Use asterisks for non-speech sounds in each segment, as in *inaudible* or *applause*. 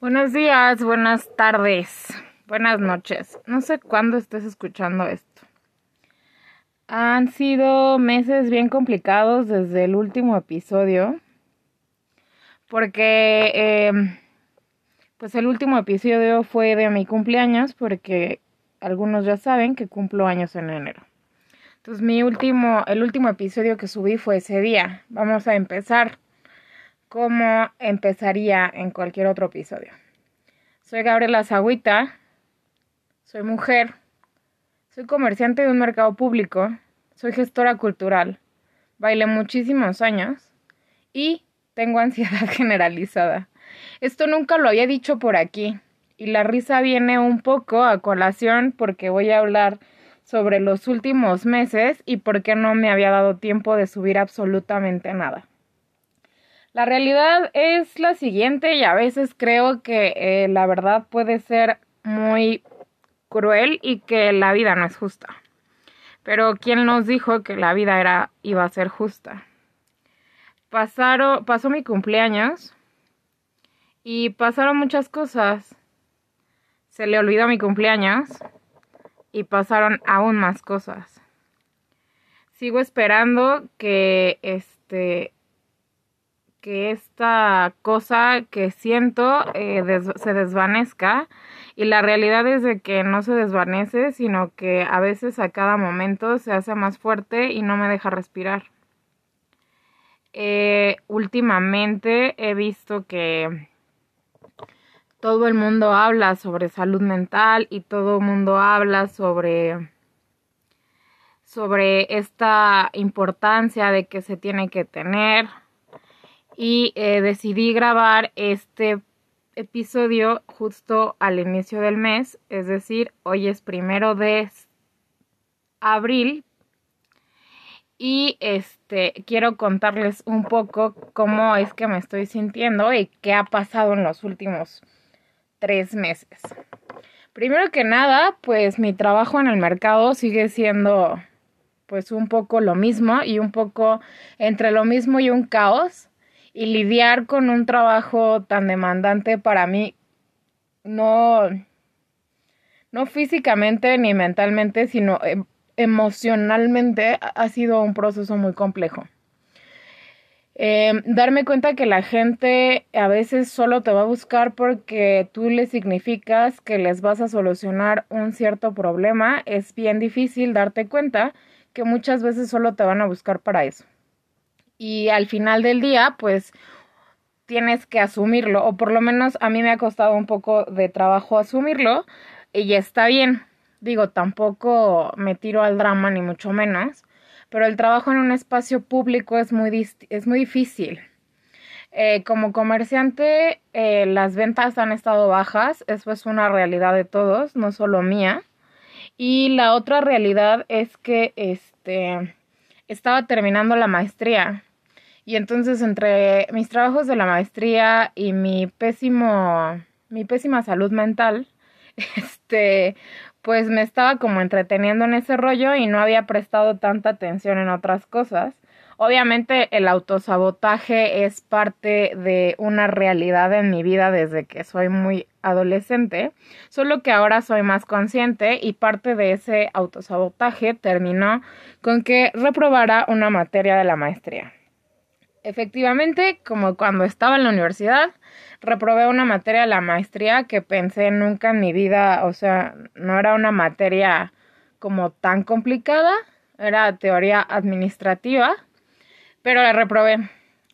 Buenos días, buenas tardes, buenas noches. No sé cuándo estés escuchando esto. Han sido meses bien complicados desde el último episodio. Porque, em, pues el último episodio fue de mi cumpleaños, porque algunos ya saben que cumplo años en enero. Entonces mi último, el último episodio que subí fue ese día. Vamos a empezar como empezaría en cualquier otro episodio. Soy Gabriela Zagüita, soy mujer, soy comerciante de un mercado público, soy gestora cultural, bailé muchísimos años y tengo *laughs* ansiedad generalizada. Esto nunca lo había dicho por aquí y la risa viene un poco a colación porque voy a hablar sobre los últimos meses y por qué no me había dado tiempo de subir absolutamente nada. La realidad es la siguiente y a veces creo que eh, la verdad puede ser muy cruel y que la vida no es justa. Pero ¿quién nos dijo que la vida era iba a ser justa? Pasaron, pasó mi cumpleaños y pasaron muchas cosas. Se le olvidó mi cumpleaños y pasaron aún más cosas. Sigo esperando que este que esta cosa que siento eh, se desvanezca y la realidad es de que no se desvanece, sino que a veces a cada momento se hace más fuerte y no me deja respirar. Eh, últimamente he visto que todo el mundo habla sobre salud mental y todo el mundo habla sobre sobre esta importancia de que se tiene que tener y eh, decidí grabar este episodio justo al inicio del mes, es decir, hoy es primero de abril y este quiero contarles un poco cómo es que me estoy sintiendo y qué ha pasado en los últimos tres meses. Primero que nada, pues mi trabajo en el mercado sigue siendo pues un poco lo mismo y un poco entre lo mismo y un caos y lidiar con un trabajo tan demandante para mí, no, no físicamente ni mentalmente, sino em, emocionalmente, ha sido un proceso muy complejo. Em, darme cuenta que la gente a veces solo te va a buscar porque tú le significas que les vas a solucionar un cierto problema, es bien difícil darte cuenta que muchas veces solo te van a buscar para eso y al final del día, pues tienes que asumirlo, o por lo menos a mí me ha costado un poco de trabajo asumirlo, y está bien. Digo, tampoco me tiro al drama, ni mucho menos, pero el trabajo en un espacio público es muy, es muy difícil. Eh, como comerciante, eh, las ventas han estado bajas, eso es una realidad de todos, no solo mía. Y la otra realidad es que este estaba terminando la maestría. Y entonces entre mis trabajos de la maestría y mi pésimo, mi pésima salud mental, *laughs* este, pues me estaba como entreteniendo en ese rollo y no había prestado tanta atención en otras cosas. Obviamente el autosabotaje es parte de una realidad en mi vida desde que soy muy adolescente, solo que ahora soy más consciente y parte de ese autosabotaje terminó con que reprobara una materia de la maestría. Efectivamente, como cuando estaba en la universidad, reprobé una materia de la maestría que pensé nunca en mi vida, o sea, no era una materia como tan complicada, era teoría administrativa, pero la reprobé.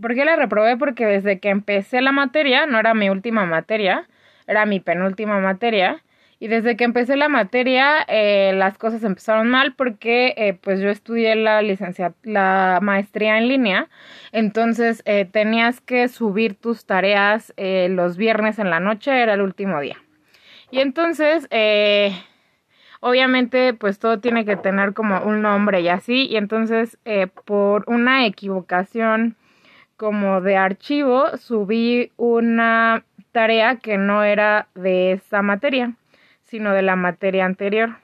¿Por qué la reprobé? Porque desde que empecé la materia, no era mi última materia, era mi penúltima materia, y desde que empecé la materia eh, las cosas empezaron mal porque eh, pues yo estudié la licenciatura, la maestría en línea, entonces eh, tenías que subir tus tareas los viernes en la noche, era el último día. Y entonces obviamente pues todo tiene que tener como un nombre y así. Y entonces por una equivocación como de archivo subí una tarea que no era de esa materia sino de la materia anterior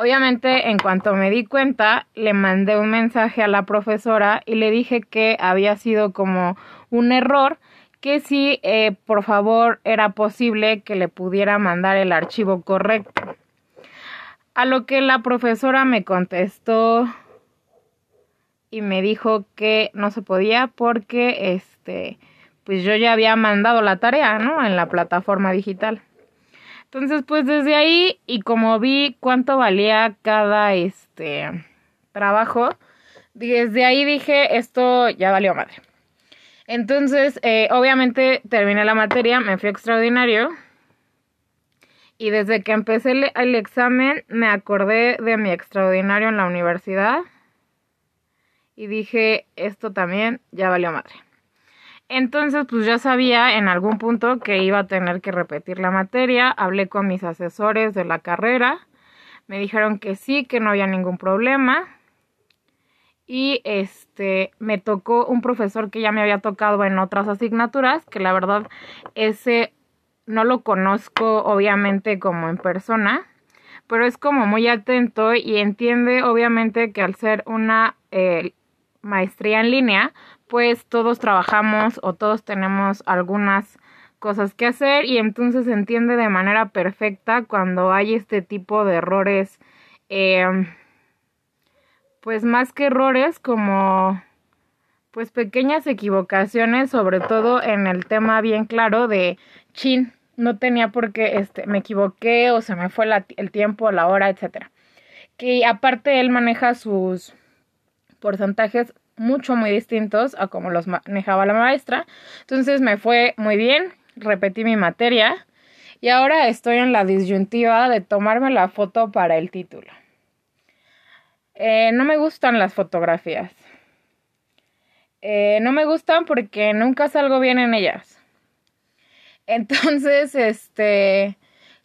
obviamente en cuanto me di cuenta le mandé un mensaje a la profesora y le dije que había sido como un error que si eh, por favor era posible que le pudiera mandar el archivo correcto. A lo que la profesora me contestó y me dijo que no se podía porque este pues yo ya había mandado la tarea, ¿no? En la plataforma digital. Entonces, pues desde ahí y como vi cuánto valía cada este trabajo, desde ahí dije, esto ya valió madre. Entonces, eh, obviamente terminé la materia, me fui extraordinario. Y desde que empecé el, examen me acordé de mi extraordinario en la universidad. Y dije, esto también ya valió madre. Entonces, pues ya sabía en algún punto que iba a tener que repetir la materia. Hablé con mis asesores de la carrera. Me dijeron que sí, que no había ningún problema y este me tocó un profesor que ya me había tocado en otras asignaturas, que la verdad ese no lo conozco obviamente como en persona, pero es como muy atento y entiende obviamente que al ser una eh, maestría en línea, pues todos trabajamos o todos tenemos algunas cosas que hacer y entonces entiende de manera perfecta cuando hay este tipo de errores eh, pues más que errores, como pues pequeñas equivocaciones, sobre todo en el tema bien claro de chin, no tenía por qué, este, me equivoqué o se me fue el tiempo, la hora, etcétera. Que aparte él maneja sus porcentajes mucho muy distintos a como los manejaba la maestra. Entonces me fue muy bien, repetí mi materia y ahora estoy en la disyuntiva de tomarme la foto para el título. Eh, no me gustan las fotografías. Eh, no me gustan porque nunca salgo bien en ellas. Entonces, este,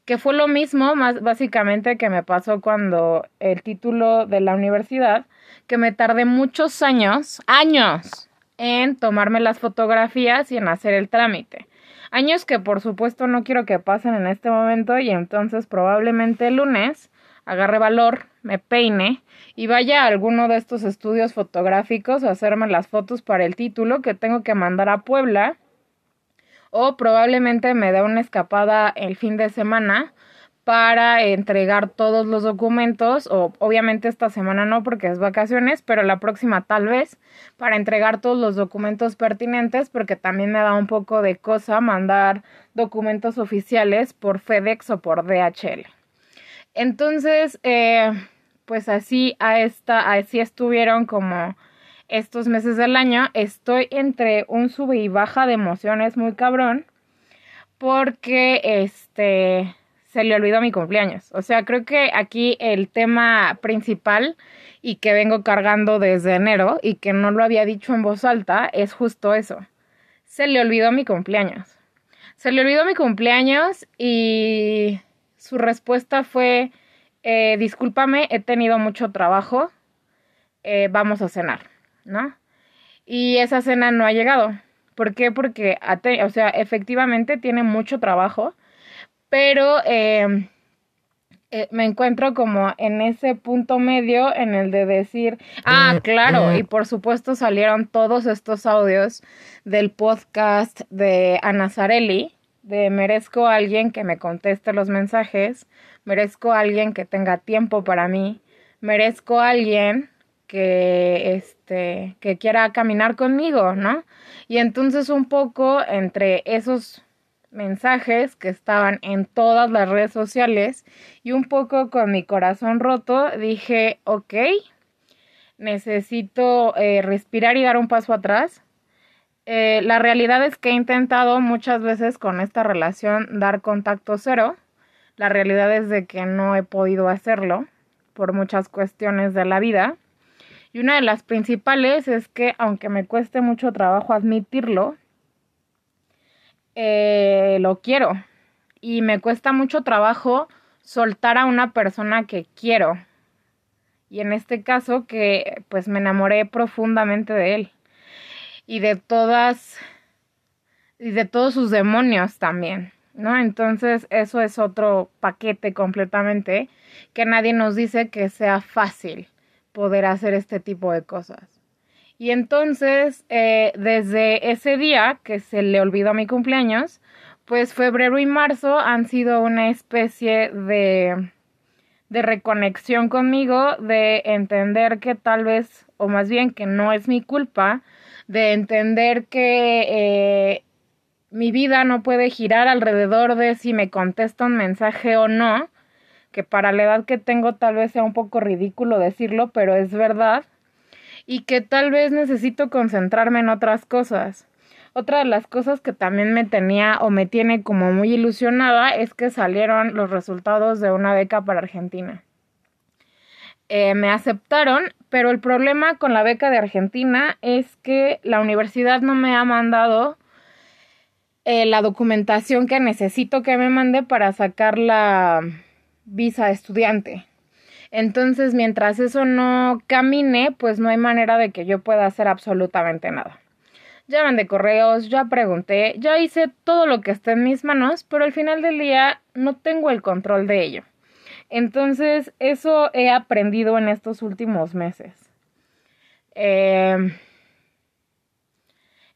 que fue lo mismo, más básicamente que me pasó cuando el título de la universidad, que me tardé muchos años, años, en tomarme las fotografías y en hacer el trámite. Años que por supuesto no quiero que pasen en este momento y entonces probablemente el lunes agarre valor, me peine y vaya a alguno de estos estudios fotográficos a hacerme las fotos para el título que tengo que mandar a Puebla o probablemente me dé una escapada el fin de semana para entregar todos los documentos o obviamente esta semana no porque es vacaciones, pero la próxima tal vez para entregar todos los documentos pertinentes porque también me da un poco de cosa mandar documentos oficiales por FedEx o por DHL. Entonces, eh, pues así a esta, así estuvieron como estos meses del año. Estoy entre un sube y baja de emociones muy cabrón. Porque este se le olvidó mi cumpleaños. O sea, creo que aquí el tema principal y que vengo cargando desde enero y que no lo había dicho en voz alta es justo eso. Se le olvidó mi cumpleaños. Se le olvidó mi cumpleaños y su respuesta fue, eh, discúlpame, he tenido mucho trabajo, eh, vamos a cenar, ¿no? Y esa cena no ha llegado. ¿Por qué? Porque, o sea, efectivamente tiene mucho trabajo, pero em, eh, me encuentro como en ese punto medio en el de decir, ah, claro, y por supuesto salieron todos estos audios del podcast de Ana Zarelli, de merezco a alguien que me conteste los mensajes, merezco a alguien que tenga tiempo para mí, merezco a alguien que este que quiera caminar conmigo, ¿no? Y entonces un poco entre esos mensajes que estaban en todas las redes sociales y un poco con mi corazón roto dije, ok, necesito eh, respirar y dar un paso atrás eh, la realidad es que he intentado muchas veces con esta relación dar contacto cero. La realidad es de que no he podido hacerlo por muchas cuestiones de la vida. Y una de las principales es que, aunque me cueste mucho trabajo admitirlo, eh, lo quiero. Y me cuesta mucho trabajo soltar a una persona que quiero. Y en este caso que pues me enamoré profundamente de él y de todas y de todos sus demonios también, ¿no? Entonces eso es otro paquete completamente que nadie nos dice que sea fácil poder hacer este tipo de cosas. Y entonces, eh, desde ese día que se le olvidó mi cumpleaños, pues febrero y marzo han sido una especie de, de reconexión conmigo, de entender que tal vez, o más bien que no es mi culpa, de entender que eh, mi vida no puede girar alrededor de si me contesta un mensaje o no, que para la edad que tengo tal vez sea un poco ridículo decirlo, pero es verdad, y que tal vez necesito concentrarme en otras cosas. Otra de las cosas que también me tenía o me tiene como muy ilusionada es que salieron los resultados de una beca para Argentina. Eh, me aceptaron, pero el problema con la beca de Argentina es que la universidad no me ha mandado eh, la documentación que necesito que me mande para sacar la visa de estudiante. Entonces, mientras eso no camine, pues no hay manera de que yo pueda hacer absolutamente nada. Ya mandé correos, ya pregunté, ya hice todo lo que esté en mis manos, pero al final del día no tengo el control de ello. Entonces, eso he aprendido en estos últimos meses. Em,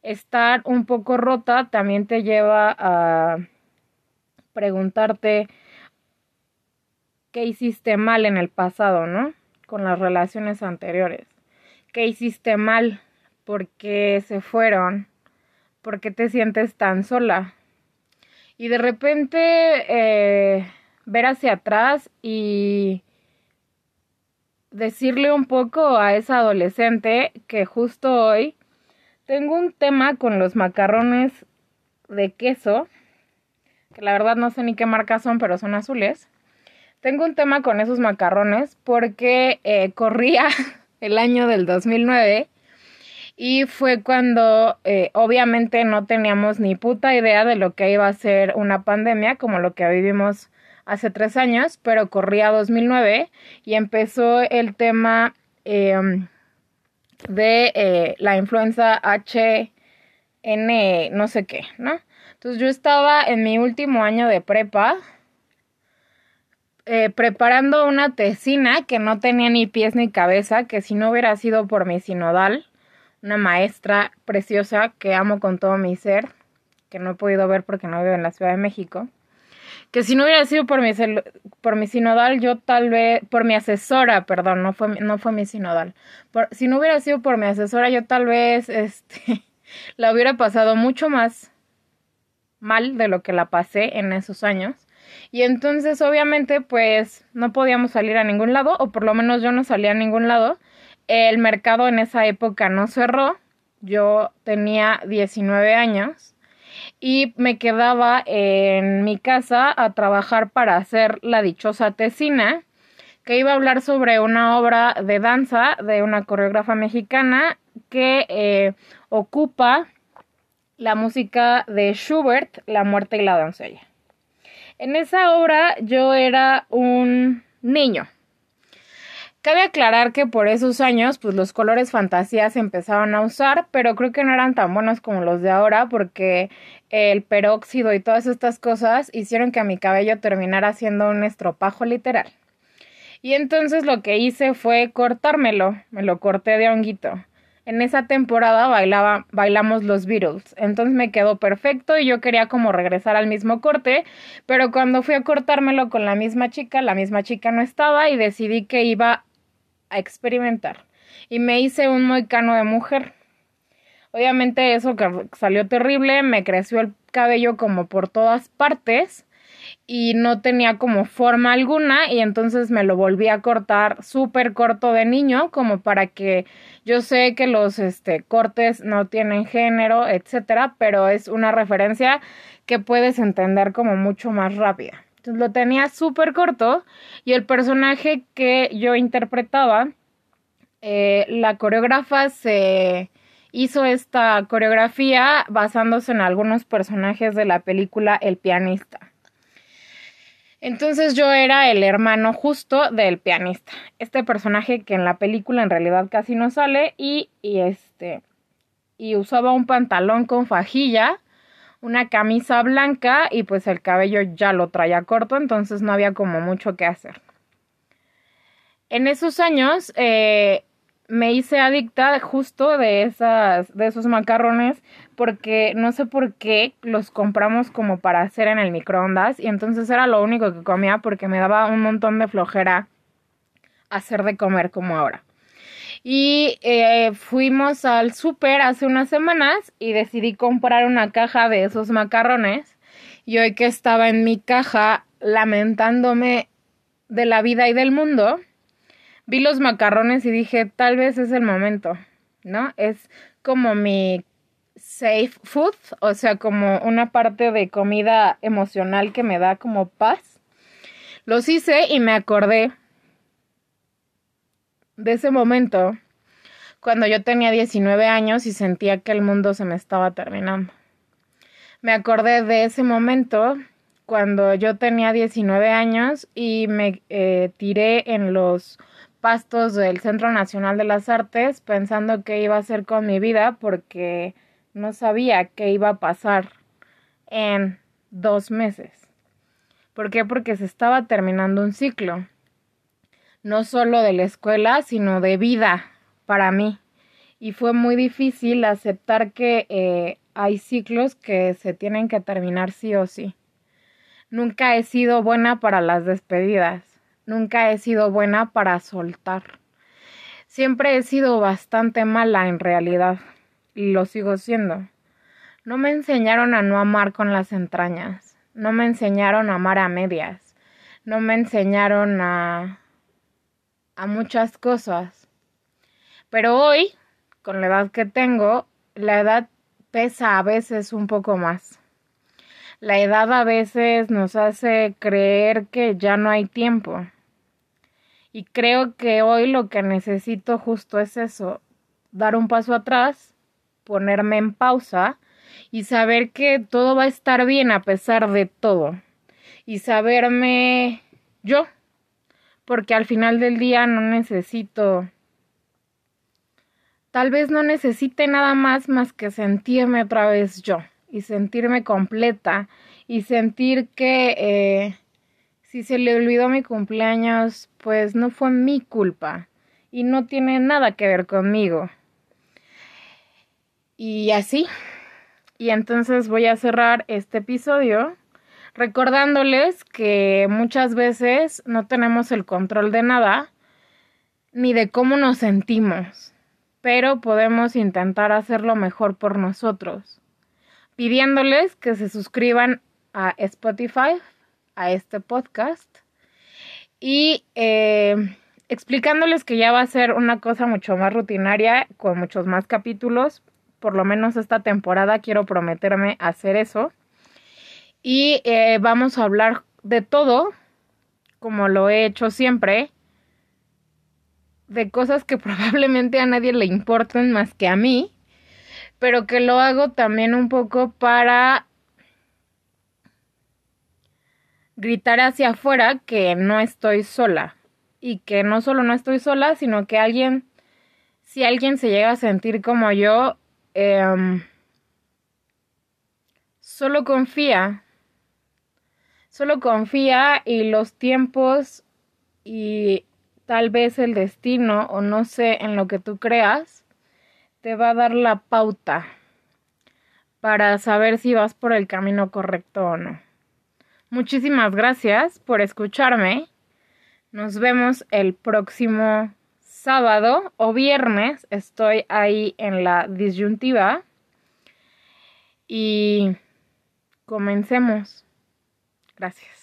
estar un poco rota también te lleva a preguntarte qué hiciste mal en el pasado, ¿no? Con las relaciones anteriores. ¿Qué hiciste mal? ¿Por qué se fueron? ¿Por qué te sientes tan sola? Y de repente eh, ver hacia atrás y decirle un poco a esa adolescente que justo hoy tengo un tema con los macarrones de queso, que la verdad no sé ni qué marca son, pero son azules. Tengo un tema con esos macarrones porque eh, corría *laughs* el año del 2009 y fue cuando eh, obviamente no teníamos ni puta idea de lo que iba a ser una pandemia como lo que vivimos hace tres años, pero corría 2009 y empezó el tema em, de eh, la influenza HN no sé qué, ¿no? Entonces yo estaba en mi último año de prepa eh, preparando una tesina que no tenía ni pies ni cabeza, que si no hubiera sido por mi sinodal, una maestra preciosa que amo con todo mi ser, que no he podido ver porque no vivo en la Ciudad de México, que si no hubiera sido por mi, por mi sinodal, yo tal vez, por mi asesora, perdón, no fue, no fue mi sinodal, por, si no hubiera sido por mi asesora, yo tal vez, *laughs* este, la hubiera pasado mucho más mal de lo que la pasé en esos años y entonces obviamente pues no podíamos salir a ningún lado, o por lo menos yo no salía a ningún lado. El mercado en esa época no cerró, yo tenía 19 años y me quedaba en mi casa a trabajar para hacer la dichosa tesina que iba a hablar sobre una obra de danza de una coreógrafa mexicana que eh, ocupa la música de Schubert, La muerte y la doncella. En esa obra yo era un niño. Cabe aclarar que por esos años, pues los colores fantasía se empezaron a usar, pero creo que no eran tan buenos como los de ahora, porque el peróxido y todas estas cosas hicieron que mi cabello terminara siendo un estropajo literal. Y entonces lo que hice fue cortármelo, me lo corté de honguito en esa temporada bailaba, bailamos los Beatles. Entonces me quedó perfecto y yo quería como regresar al mismo corte, pero cuando fui a cortármelo con la misma chica, la misma chica no estaba y decidí que iba a experimentar. Y me hice un moicano de mujer. Obviamente eso salió terrible, me creció el cabello como por todas partes y no tenía como forma alguna y entonces me lo volví a cortar súper corto de niño como para que yo sé que los este, cortes no tienen género, etcétera, pero es una referencia que puedes entender como mucho más rápida. Entonces lo tenía súper corto y el personaje que yo interpretaba, eh, la coreógrafa se hizo esta coreografía basándose en algunos personajes de la película El pianista. Entonces yo era el hermano justo del pianista. Este personaje que en la película en realidad casi no sale y, y este y usaba un pantalón con fajilla, una camisa blanca y pues el cabello ya lo traía corto, entonces no había como mucho que hacer. En esos años eh, me hice adicta justo de esas de esos macarrones porque no sé por qué los compramos como para hacer en el microondas y entonces era lo único que comía porque me daba un montón de flojera hacer de comer como ahora. Y eh, fuimos al súper hace unas semanas y decidí comprar una caja de esos macarrones. Y hoy que estaba en mi caja lamentándome de la vida y del mundo, vi los macarrones y dije, tal vez es el momento, ¿no? Es como mi safe food, o sea, como una parte de comida emocional que me da como paz. Los hice y me acordé de ese momento cuando yo tenía 19 años y sentía que el mundo se me estaba terminando. Me acordé de ese momento cuando yo tenía 19 años y me eh, tiré en los pastos del Centro Nacional de las Artes pensando qué iba a hacer con mi vida porque no sabía qué iba a pasar en dos meses. ¿Por qué? Porque se estaba terminando un ciclo no solo de la escuela, sino de vida para mí. Y fue muy difícil aceptar que eh, hay ciclos que se tienen que terminar sí o sí. Nunca he sido buena para las despedidas. Nunca he sido buena para soltar. Siempre he sido bastante mala en realidad. Y lo sigo siendo. No me enseñaron a no amar con las entrañas. No me enseñaron a amar a medias. No me enseñaron a a muchas cosas. Pero hoy, con la edad que tengo, la edad pesa a veces un poco más. La edad a veces nos hace creer que ya no hay tiempo. Y creo que hoy lo que necesito justo es eso, dar un paso atrás, ponerme en pausa y saber que todo va a estar bien a pesar de todo. Y saberme yo, porque al final del día no necesito, tal vez no necesite nada más más que sentirme otra vez yo y sentirme completa y sentir que eh, si se le olvidó mi cumpleaños, pues no fue mi culpa y no tiene nada que ver conmigo. Y así. Y entonces voy a cerrar este episodio recordándoles que muchas veces no tenemos el control de nada ni de cómo nos sentimos, pero podemos intentar hacerlo mejor por nosotros, pidiéndoles que se suscriban a Spotify, a este podcast, y eh, explicándoles que ya va a ser una cosa mucho más rutinaria, con muchos más capítulos, por lo menos esta temporada quiero prometerme hacer eso. Y eh, vamos a hablar de todo, como lo he hecho siempre, de cosas que *laughs* probablemente a nadie le importen más que a mí, pero que lo hago también un poco para gritar hacia afuera que no estoy sola. Y que no solo no estoy sola, sino que alguien, si alguien se llega a sentir como yo, eh, solo confía Solo confía y los tiempos y tal vez el destino o no sé en lo que tú creas te va a dar la pauta para saber si vas por el camino correcto o no. Muchísimas gracias por escucharme. Nos vemos el próximo sábado o viernes. Estoy ahí en la disyuntiva. Y comencemos. Gracias.